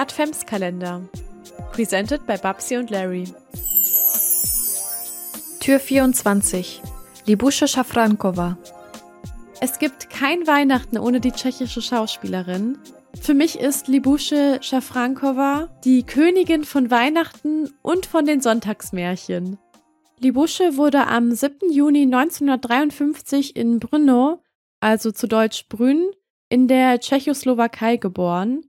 Adventskalender. Presented by Babsi und Larry. Tür 24. Libuscha Schafrankova. Es gibt kein Weihnachten ohne die tschechische Schauspielerin. Für mich ist Libusche Schafrankova die Königin von Weihnachten und von den Sonntagsmärchen. Libusche wurde am 7. Juni 1953 in Brno, also zu Deutsch Brünn, in der Tschechoslowakei geboren.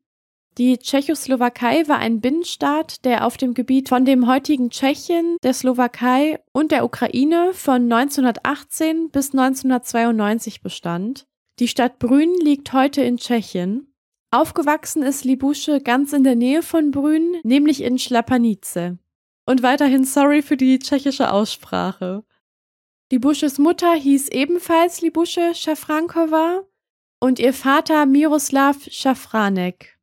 Die Tschechoslowakei war ein Binnenstaat, der auf dem Gebiet von dem heutigen Tschechien, der Slowakei und der Ukraine von 1918 bis 1992 bestand. Die Stadt Brünn liegt heute in Tschechien. Aufgewachsen ist Libusche ganz in der Nähe von Brünn, nämlich in Schlapanice. Und weiterhin sorry für die tschechische Aussprache. Libusches Mutter hieß ebenfalls Libusche Schafrankova und ihr Vater Miroslav Schafranek.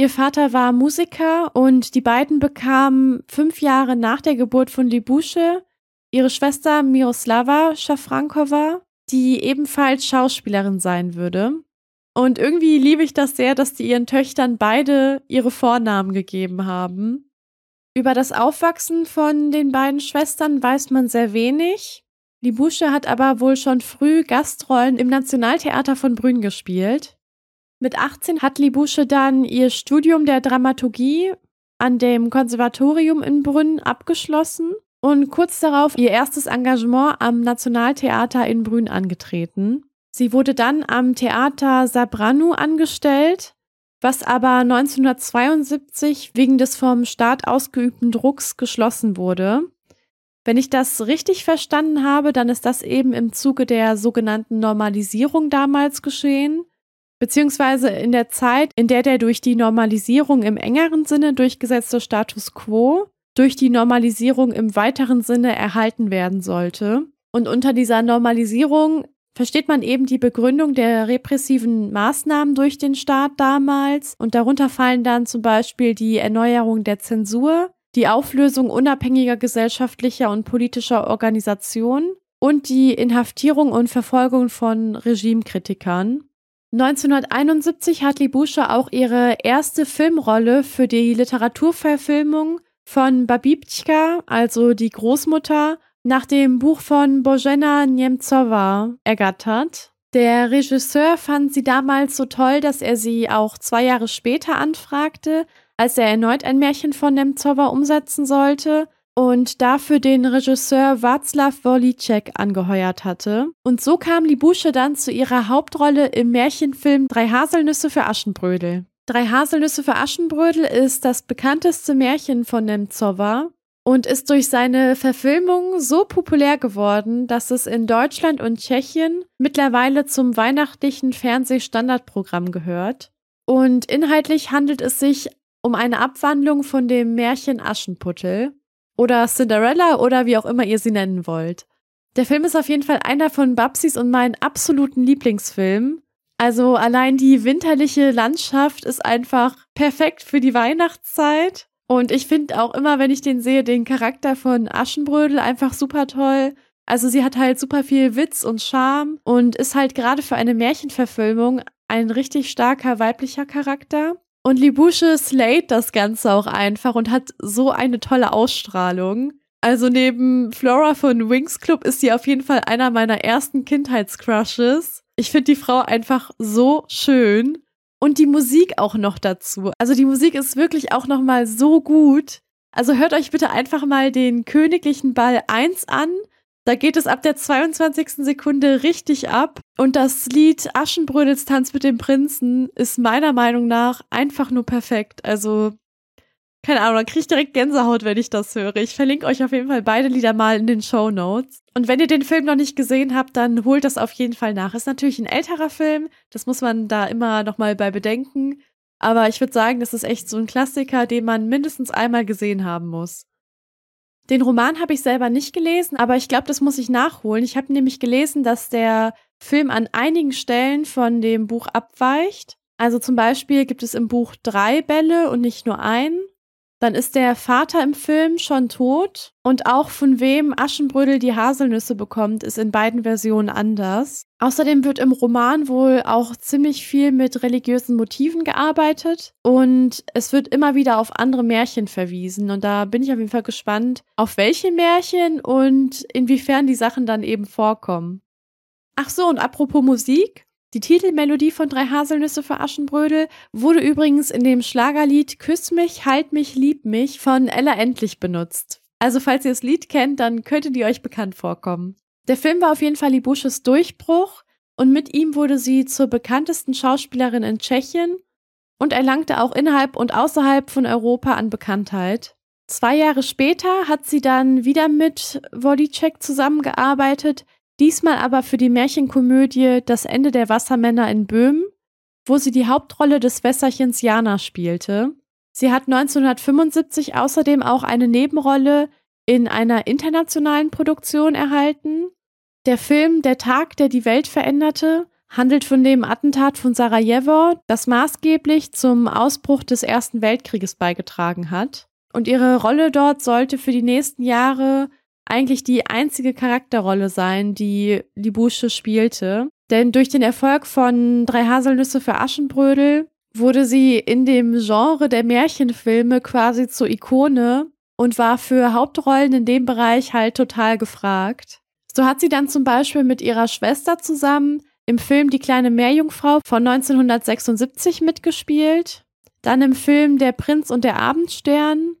Ihr Vater war Musiker und die beiden bekamen fünf Jahre nach der Geburt von Libusche ihre Schwester Miroslava Schafrankova, die ebenfalls Schauspielerin sein würde. Und irgendwie liebe ich das sehr, dass die ihren Töchtern beide ihre Vornamen gegeben haben. Über das Aufwachsen von den beiden Schwestern weiß man sehr wenig. Libusche hat aber wohl schon früh Gastrollen im Nationaltheater von Brünn gespielt. Mit 18 hat Libusche dann ihr Studium der Dramaturgie an dem Konservatorium in Brünn abgeschlossen und kurz darauf ihr erstes Engagement am Nationaltheater in Brünn angetreten. Sie wurde dann am Theater Sabranu angestellt, was aber 1972 wegen des vom Staat ausgeübten Drucks geschlossen wurde. Wenn ich das richtig verstanden habe, dann ist das eben im Zuge der sogenannten Normalisierung damals geschehen beziehungsweise in der Zeit, in der der durch die Normalisierung im engeren Sinne durchgesetzte Status quo durch die Normalisierung im weiteren Sinne erhalten werden sollte. Und unter dieser Normalisierung versteht man eben die Begründung der repressiven Maßnahmen durch den Staat damals und darunter fallen dann zum Beispiel die Erneuerung der Zensur, die Auflösung unabhängiger gesellschaftlicher und politischer Organisationen und die Inhaftierung und Verfolgung von Regimekritikern. 1971 hat Libuscha auch ihre erste Filmrolle für die Literaturverfilmung von Babibchka, also die Großmutter, nach dem Buch von Bojena Nemtsova ergattert. Der Regisseur fand sie damals so toll, dass er sie auch zwei Jahre später anfragte, als er erneut ein Märchen von Nemtsova umsetzen sollte und dafür den Regisseur Václav Wolicek angeheuert hatte. Und so kam Libusche dann zu ihrer Hauptrolle im Märchenfilm Drei Haselnüsse für Aschenbrödel. Drei Haselnüsse für Aschenbrödel ist das bekannteste Märchen von Nemtsova und ist durch seine Verfilmung so populär geworden, dass es in Deutschland und Tschechien mittlerweile zum weihnachtlichen Fernsehstandardprogramm gehört. Und inhaltlich handelt es sich um eine Abwandlung von dem Märchen Aschenputtel oder Cinderella oder wie auch immer ihr sie nennen wollt. Der Film ist auf jeden Fall einer von Babsis und meinen absoluten Lieblingsfilmen. Also allein die winterliche Landschaft ist einfach perfekt für die Weihnachtszeit. Und ich finde auch immer, wenn ich den sehe, den Charakter von Aschenbrödel einfach super toll. Also sie hat halt super viel Witz und Charme und ist halt gerade für eine Märchenverfilmung ein richtig starker weiblicher Charakter. Und Libusche slayt das Ganze auch einfach und hat so eine tolle Ausstrahlung. Also neben Flora von Wings Club ist sie auf jeden Fall einer meiner ersten Kindheitscrushes. Ich finde die Frau einfach so schön. Und die Musik auch noch dazu. Also die Musik ist wirklich auch noch mal so gut. Also hört euch bitte einfach mal den Königlichen Ball 1 an. Da geht es ab der 22. Sekunde richtig ab. Und das Lied Aschenbrödels Tanz mit dem Prinzen ist meiner Meinung nach einfach nur perfekt. Also, keine Ahnung, da kriege ich direkt Gänsehaut, wenn ich das höre. Ich verlinke euch auf jeden Fall beide Lieder mal in den Show Notes. Und wenn ihr den Film noch nicht gesehen habt, dann holt das auf jeden Fall nach. Ist natürlich ein älterer Film. Das muss man da immer nochmal bei bedenken. Aber ich würde sagen, das ist echt so ein Klassiker, den man mindestens einmal gesehen haben muss. Den Roman habe ich selber nicht gelesen, aber ich glaube, das muss ich nachholen. Ich habe nämlich gelesen, dass der Film an einigen Stellen von dem Buch abweicht. Also zum Beispiel gibt es im Buch drei Bälle und nicht nur einen. Dann ist der Vater im Film schon tot und auch von wem Aschenbrödel die Haselnüsse bekommt, ist in beiden Versionen anders. Außerdem wird im Roman wohl auch ziemlich viel mit religiösen Motiven gearbeitet und es wird immer wieder auf andere Märchen verwiesen und da bin ich auf jeden Fall gespannt, auf welche Märchen und inwiefern die Sachen dann eben vorkommen. Ach so, und apropos Musik, die Titelmelodie von Drei Haselnüsse für Aschenbrödel wurde übrigens in dem Schlagerlied Küss mich, halt mich, lieb mich von Ella Endlich benutzt. Also falls ihr das Lied kennt, dann könnte die euch bekannt vorkommen. Der Film war auf jeden Fall Libusches Durchbruch und mit ihm wurde sie zur bekanntesten Schauspielerin in Tschechien und erlangte auch innerhalb und außerhalb von Europa an Bekanntheit. Zwei Jahre später hat sie dann wieder mit Wodicek zusammengearbeitet, Diesmal aber für die Märchenkomödie Das Ende der Wassermänner in Böhmen, wo sie die Hauptrolle des Wässerchens Jana spielte. Sie hat 1975 außerdem auch eine Nebenrolle in einer internationalen Produktion erhalten. Der Film Der Tag, der die Welt veränderte, handelt von dem Attentat von Sarajevo, das maßgeblich zum Ausbruch des Ersten Weltkrieges beigetragen hat. Und ihre Rolle dort sollte für die nächsten Jahre eigentlich die einzige Charakterrolle sein, die Libusche spielte. Denn durch den Erfolg von Drei Haselnüsse für Aschenbrödel wurde sie in dem Genre der Märchenfilme quasi zur Ikone und war für Hauptrollen in dem Bereich halt total gefragt. So hat sie dann zum Beispiel mit ihrer Schwester zusammen im Film Die kleine Meerjungfrau von 1976 mitgespielt, dann im Film Der Prinz und der Abendstern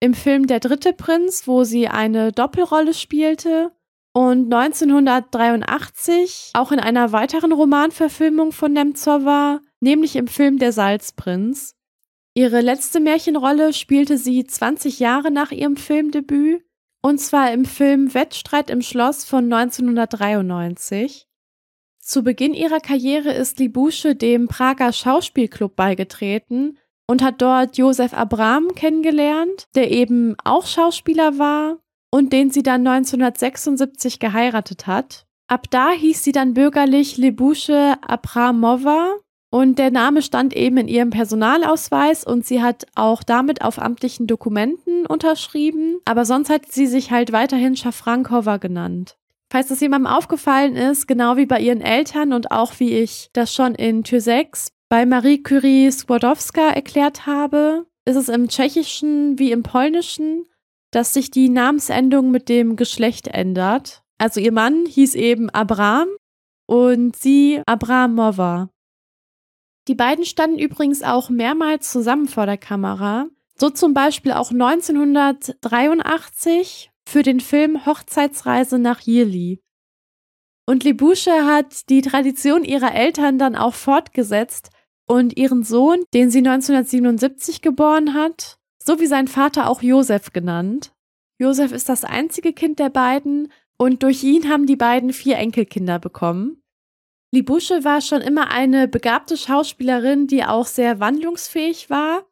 im Film Der dritte Prinz, wo sie eine Doppelrolle spielte und 1983 auch in einer weiteren Romanverfilmung von Nemtsova, nämlich im Film Der Salzprinz. Ihre letzte Märchenrolle spielte sie 20 Jahre nach ihrem Filmdebüt, und zwar im Film Wettstreit im Schloss von 1993. Zu Beginn ihrer Karriere ist Libusche dem Prager Schauspielclub beigetreten und hat dort Josef Abram kennengelernt, der eben auch Schauspieler war und den sie dann 1976 geheiratet hat. Ab da hieß sie dann bürgerlich Lebusche Abramova und der Name stand eben in ihrem Personalausweis und sie hat auch damit auf amtlichen Dokumenten unterschrieben, aber sonst hat sie sich halt weiterhin Schafrankova genannt. Falls das jemandem aufgefallen ist, genau wie bei ihren Eltern und auch wie ich das schon in Tür 6 bei Marie Curie Skłodowska erklärt habe, ist es im Tschechischen wie im Polnischen, dass sich die Namensendung mit dem Geschlecht ändert. Also ihr Mann hieß eben Abram und sie Abramova. Die beiden standen übrigens auch mehrmals zusammen vor der Kamera, so zum Beispiel auch 1983 für den Film Hochzeitsreise nach Jili. Und Libusche hat die Tradition ihrer Eltern dann auch fortgesetzt und ihren Sohn, den sie 1977 geboren hat, so wie sein Vater auch Josef genannt. Josef ist das einzige Kind der beiden und durch ihn haben die beiden vier Enkelkinder bekommen. Libusche war schon immer eine begabte Schauspielerin, die auch sehr wandlungsfähig war.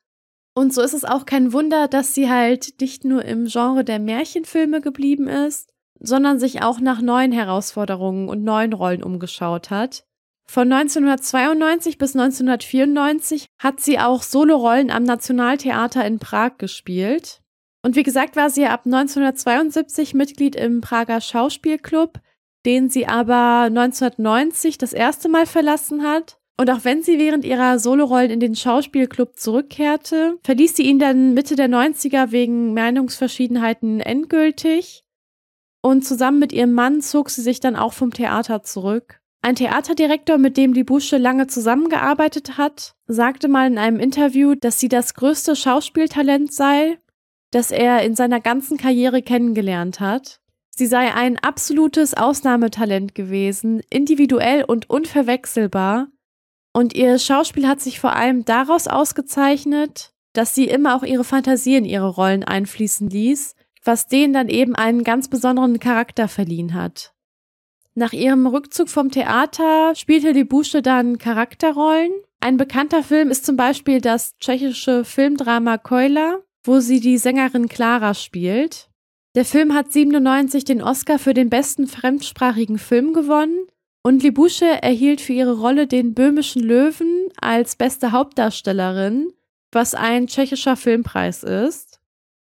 Und so ist es auch kein Wunder, dass sie halt nicht nur im Genre der Märchenfilme geblieben ist, sondern sich auch nach neuen Herausforderungen und neuen Rollen umgeschaut hat. Von 1992 bis 1994 hat sie auch Solorollen am Nationaltheater in Prag gespielt. Und wie gesagt, war sie ab 1972 Mitglied im Prager Schauspielclub, den sie aber 1990 das erste Mal verlassen hat. Und auch wenn sie während ihrer Solorollen in den Schauspielclub zurückkehrte, verließ sie ihn dann Mitte der 90er wegen Meinungsverschiedenheiten endgültig. Und zusammen mit ihrem Mann zog sie sich dann auch vom Theater zurück. Ein Theaterdirektor, mit dem die Busche lange zusammengearbeitet hat, sagte mal in einem Interview, dass sie das größte Schauspieltalent sei, das er in seiner ganzen Karriere kennengelernt hat. Sie sei ein absolutes Ausnahmetalent gewesen, individuell und unverwechselbar. Und ihr Schauspiel hat sich vor allem daraus ausgezeichnet, dass sie immer auch ihre Fantasie in ihre Rollen einfließen ließ, was denen dann eben einen ganz besonderen Charakter verliehen hat. Nach ihrem Rückzug vom Theater spielte die Busche dann Charakterrollen. Ein bekannter Film ist zum Beispiel das tschechische Filmdrama Keula, wo sie die Sängerin Clara spielt. Der Film hat 97 den Oscar für den besten fremdsprachigen Film gewonnen und Libusche erhielt für ihre Rolle den Böhmischen Löwen als beste Hauptdarstellerin, was ein tschechischer Filmpreis ist.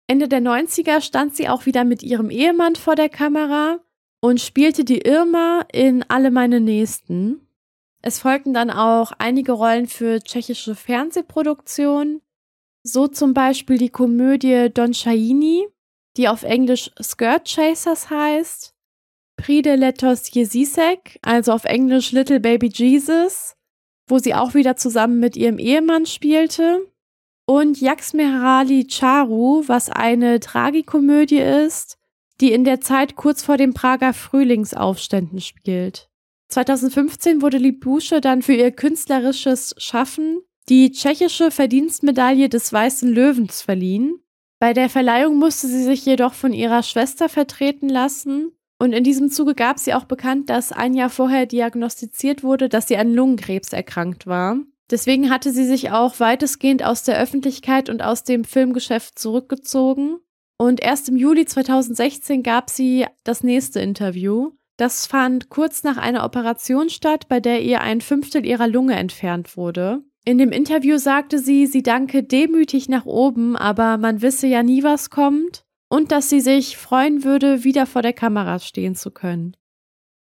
Ende der 90er stand sie auch wieder mit ihrem Ehemann vor der Kamera und spielte die Irma in Alle meine Nächsten. Es folgten dann auch einige Rollen für tschechische Fernsehproduktionen, so zum Beispiel die Komödie Don Chaini, die auf Englisch Skirt Chasers heißt, Pride Letos Jesisek, also auf Englisch Little Baby Jesus, wo sie auch wieder zusammen mit ihrem Ehemann spielte, und Yaksmerali Charu, was eine Tragikomödie ist, die in der Zeit kurz vor den Prager Frühlingsaufständen spielt. 2015 wurde Libusche dann für ihr künstlerisches Schaffen die tschechische Verdienstmedaille des Weißen Löwens verliehen. Bei der Verleihung musste sie sich jedoch von ihrer Schwester vertreten lassen und in diesem Zuge gab sie auch bekannt, dass ein Jahr vorher diagnostiziert wurde, dass sie an Lungenkrebs erkrankt war. Deswegen hatte sie sich auch weitestgehend aus der Öffentlichkeit und aus dem Filmgeschäft zurückgezogen. Und erst im Juli 2016 gab sie das nächste Interview. Das fand kurz nach einer Operation statt, bei der ihr ein Fünftel ihrer Lunge entfernt wurde. In dem Interview sagte sie, sie danke demütig nach oben, aber man wisse ja nie, was kommt und dass sie sich freuen würde, wieder vor der Kamera stehen zu können.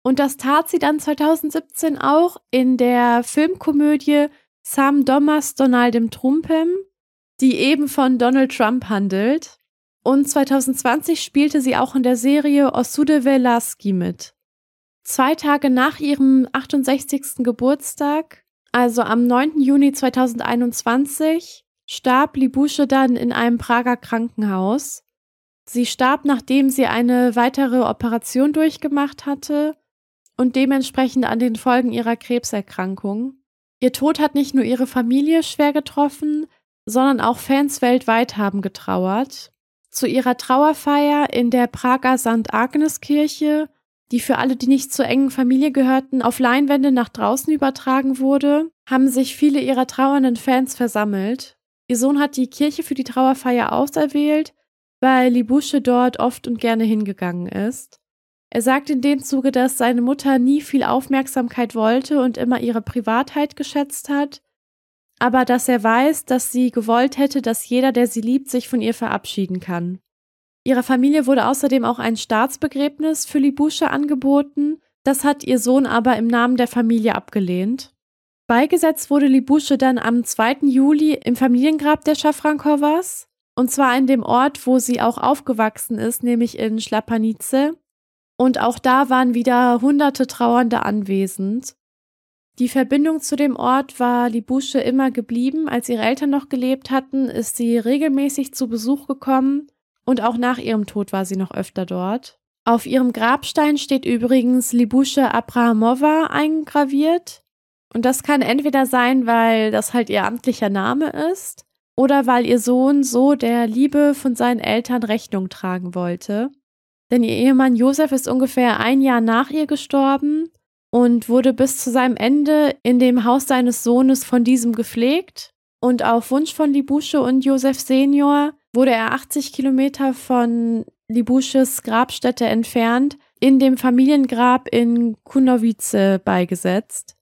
Und das tat sie dann 2017 auch in der Filmkomödie Sam Domas Donaldem Trumpem, die eben von Donald Trump handelt. Und 2020 spielte sie auch in der Serie Osude Velaski mit. Zwei Tage nach ihrem 68. Geburtstag, also am 9. Juni 2021, starb Libusche dann in einem Prager Krankenhaus. Sie starb, nachdem sie eine weitere Operation durchgemacht hatte und dementsprechend an den Folgen ihrer Krebserkrankung. Ihr Tod hat nicht nur ihre Familie schwer getroffen, sondern auch Fans weltweit haben getrauert. Zu ihrer Trauerfeier in der Prager St. Agnes Kirche, die für alle, die nicht zur engen Familie gehörten, auf Leinwände nach draußen übertragen wurde, haben sich viele ihrer trauernden Fans versammelt. Ihr Sohn hat die Kirche für die Trauerfeier auserwählt, weil Libusche dort oft und gerne hingegangen ist. Er sagt in dem Zuge, dass seine Mutter nie viel Aufmerksamkeit wollte und immer ihre Privatheit geschätzt hat, aber dass er weiß, dass sie gewollt hätte, dass jeder, der sie liebt, sich von ihr verabschieden kann. Ihrer Familie wurde außerdem auch ein Staatsbegräbnis für Libusche angeboten, das hat ihr Sohn aber im Namen der Familie abgelehnt. Beigesetzt wurde Libusche dann am 2. Juli im Familiengrab der Schafrankowas, und zwar in dem Ort, wo sie auch aufgewachsen ist, nämlich in Schlapanice. Und auch da waren wieder hunderte Trauernde anwesend. Die Verbindung zu dem Ort war Libusche immer geblieben. Als ihre Eltern noch gelebt hatten, ist sie regelmäßig zu Besuch gekommen und auch nach ihrem Tod war sie noch öfter dort. Auf ihrem Grabstein steht übrigens Libusche Abrahamova eingraviert. Und das kann entweder sein, weil das halt ihr amtlicher Name ist oder weil ihr Sohn so der Liebe von seinen Eltern Rechnung tragen wollte. Denn ihr Ehemann Josef ist ungefähr ein Jahr nach ihr gestorben und wurde bis zu seinem Ende in dem Haus seines Sohnes von diesem gepflegt. Und auf Wunsch von Libusche und Josef Senior wurde er 80 Kilometer von Libusches Grabstätte entfernt in dem Familiengrab in Kunowice beigesetzt.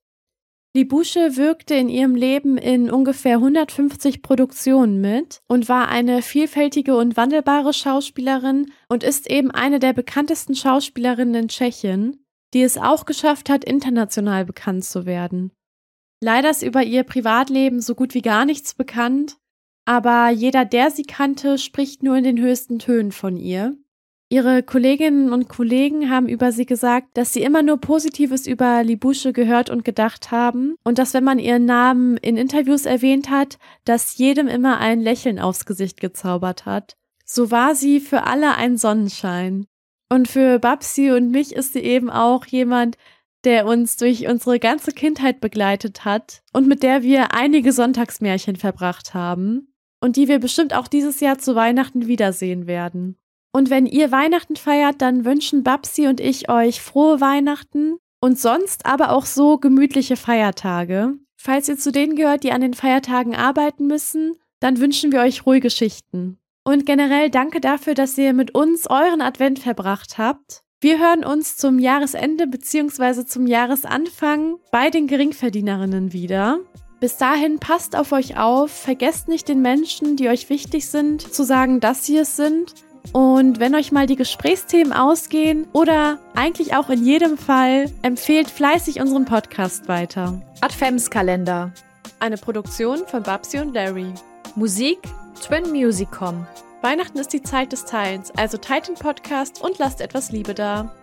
Libusche wirkte in ihrem Leben in ungefähr 150 Produktionen mit und war eine vielfältige und wandelbare Schauspielerin und ist eben eine der bekanntesten Schauspielerinnen in Tschechien, die es auch geschafft hat, international bekannt zu werden. Leider ist über ihr Privatleben so gut wie gar nichts bekannt, aber jeder, der sie kannte, spricht nur in den höchsten Tönen von ihr. Ihre Kolleginnen und Kollegen haben über sie gesagt, dass sie immer nur Positives über Libusche gehört und gedacht haben und dass, wenn man ihren Namen in Interviews erwähnt hat, dass jedem immer ein Lächeln aufs Gesicht gezaubert hat. So war sie für alle ein Sonnenschein. Und für Babsi und mich ist sie eben auch jemand, der uns durch unsere ganze Kindheit begleitet hat und mit der wir einige Sonntagsmärchen verbracht haben und die wir bestimmt auch dieses Jahr zu Weihnachten wiedersehen werden. Und wenn ihr Weihnachten feiert, dann wünschen Babsi und ich euch frohe Weihnachten und sonst aber auch so gemütliche Feiertage. Falls ihr zu denen gehört, die an den Feiertagen arbeiten müssen, dann wünschen wir euch ruhige Schichten. Und generell danke dafür, dass ihr mit uns euren Advent verbracht habt. Wir hören uns zum Jahresende bzw. zum Jahresanfang bei den Geringverdienerinnen wieder. Bis dahin passt auf euch auf, vergesst nicht den Menschen, die euch wichtig sind, zu sagen, dass sie es sind. Und wenn euch mal die Gesprächsthemen ausgehen oder eigentlich auch in jedem Fall, empfehlt fleißig unseren Podcast weiter. Adventskalender. Eine Produktion von Babsi und Larry. Musik Twin Musicom. Weihnachten ist die Zeit des Teilens, also teilt den Podcast und lasst etwas Liebe da.